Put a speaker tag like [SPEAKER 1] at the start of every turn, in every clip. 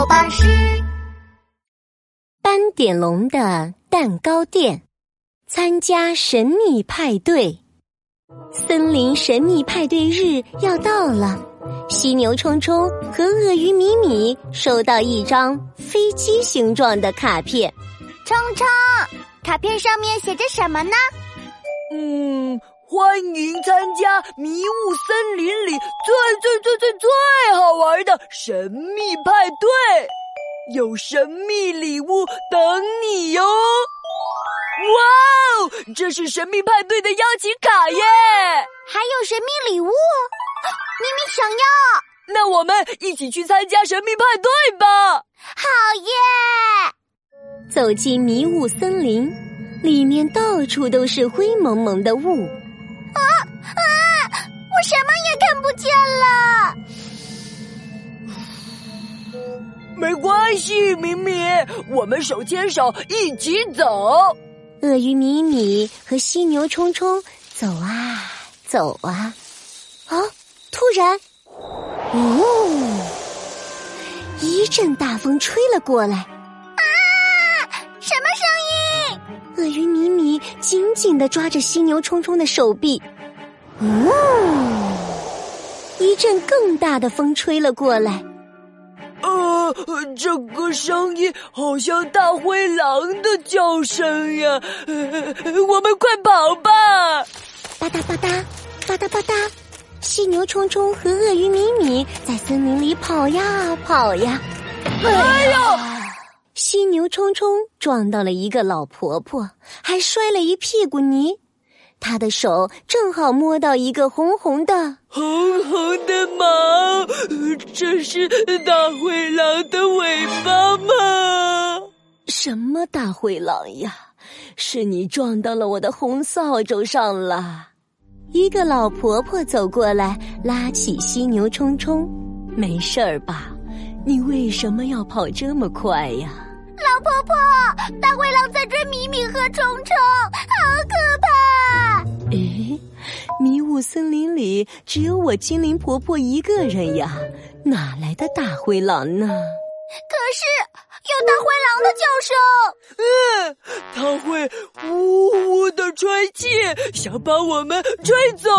[SPEAKER 1] 狗巴士。
[SPEAKER 2] 斑点龙的蛋糕店，参加神秘派对。森林神秘派对日要到了，犀牛冲冲和鳄鱼米米收到一张飞机形状的卡片。
[SPEAKER 3] 冲冲，卡片上面写着什么呢？
[SPEAKER 4] 嗯。欢迎参加迷雾森林里最最最最最好玩的神秘派对，有神秘礼物等你哟！哇哦，这是神秘派对的邀请卡耶！
[SPEAKER 3] 还有神秘礼物，咪咪想要。
[SPEAKER 4] 那我们一起去参加神秘派对吧！
[SPEAKER 3] 好耶！
[SPEAKER 2] 走进迷雾森林，里面到处都是灰蒙蒙的雾。
[SPEAKER 3] 什么也看不见了。
[SPEAKER 4] 没关系，米米，我们手牵手一起走。
[SPEAKER 2] 鳄鱼米米和犀牛冲冲走啊走啊，啊！突然，呜！一阵大风吹了过来。啊！
[SPEAKER 3] 什么声音？
[SPEAKER 2] 鳄鱼米米紧紧的抓着犀牛冲冲的手臂。呜！一阵更大的风吹了过来。
[SPEAKER 4] 呃，这个声音好像大灰狼的叫声呀！我们快跑吧！
[SPEAKER 2] 吧嗒吧嗒，吧嗒吧嗒，犀牛冲冲和鳄鱼米米在森林里跑呀跑呀。
[SPEAKER 4] 哎呦！
[SPEAKER 2] 犀牛冲冲撞到了一个老婆婆，还摔了一屁股泥。她的手正好摸到一个红红的、
[SPEAKER 4] 红红的毛，这是大灰狼的尾巴吗？
[SPEAKER 2] 什么大灰狼呀？是你撞到了我的红扫帚上了。一个老婆婆走过来，拉起犀牛冲冲：“没事儿吧？你为什么要跑这么快呀？”
[SPEAKER 3] 老婆婆，大灰狼在追米米和虫虫，好可怕！
[SPEAKER 2] 诶，迷雾森林里只有我精灵婆婆一个人呀，哪来的大灰狼呢？
[SPEAKER 3] 可是有大灰狼的
[SPEAKER 4] 叫声，嗯，它会呜呜的吹气，想把我们吹走。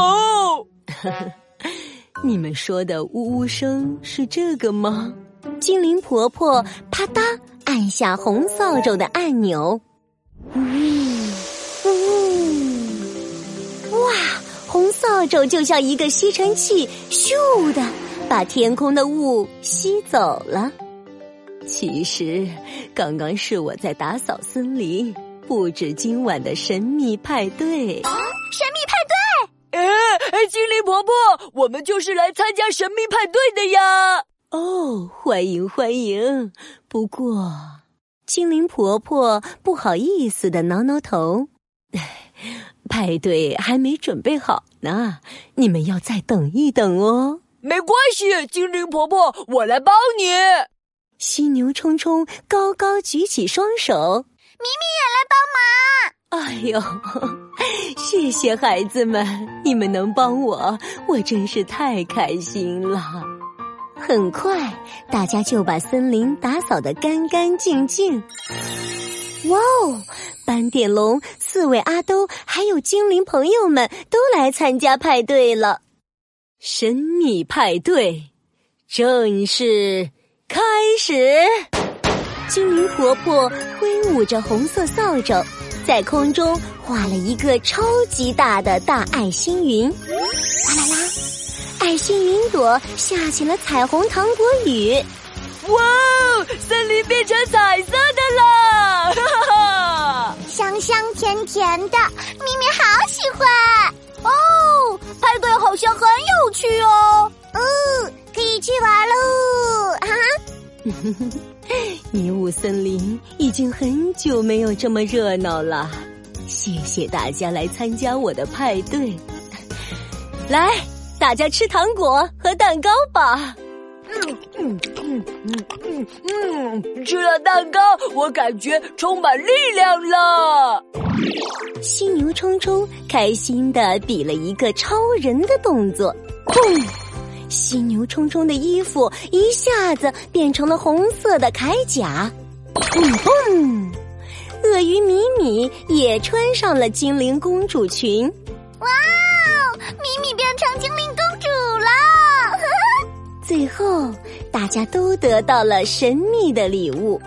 [SPEAKER 2] 你们说的呜呜声是这个吗？精灵婆婆啪嗒。按下红扫帚的按钮，呜呜！扫帚就像一个吸尘器，咻的把天空的雾吸走了。其实，刚刚是我在打扫森林，布置今晚的神秘派对。
[SPEAKER 3] 神秘派对？
[SPEAKER 4] 哎，精灵婆婆，我们就是来参加神秘派对的呀！
[SPEAKER 2] 哦，欢迎欢迎！不过，精灵婆婆不好意思的挠挠头，派对还没准备好呢，你们要再等一等哦。
[SPEAKER 4] 没关系，精灵婆婆，我来帮你。
[SPEAKER 2] 犀牛冲冲高高举起双手，
[SPEAKER 3] 咪咪
[SPEAKER 2] 也来帮忙。哎呦，谢谢孩子们，你们能帮我，我真是太开心了。很快，大家就把森林打扫得干干净净。哇哦！斑点龙、刺猬阿兜还有精灵朋友们都来参加派对了。神秘派对正式开始。精灵婆婆挥舞着红色扫帚，在空中画了一个超级大的大爱心云。啦啦啦！爱心云朵下起了彩虹糖果雨，
[SPEAKER 4] 哇哦！森林变成彩色的了，哈哈！
[SPEAKER 3] 香香甜甜的，咪咪好喜欢哦！派对好像很有趣哦，嗯，可以去玩喽！哈
[SPEAKER 2] 哈，迷雾森林已经很久没有这么热闹了，谢谢大家来参加我的派对，来。大家吃糖果和蛋糕吧。嗯嗯
[SPEAKER 4] 嗯嗯嗯嗯，吃了蛋糕，我感觉充满力量了。
[SPEAKER 2] 犀牛冲冲开心的比了一个超人的动作，砰！犀牛冲冲的衣服一下子变成了红色的铠甲。砰砰！鳄鱼米米也穿上了精灵公主裙。后，大家都得到了神秘的礼物。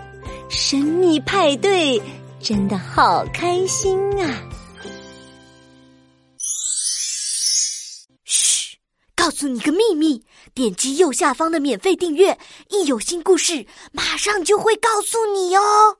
[SPEAKER 2] 神秘派对真的好开心啊！
[SPEAKER 3] 嘘，告诉你个秘密，点击右下方的免费订阅，一有新故事，马上就会告诉你哦。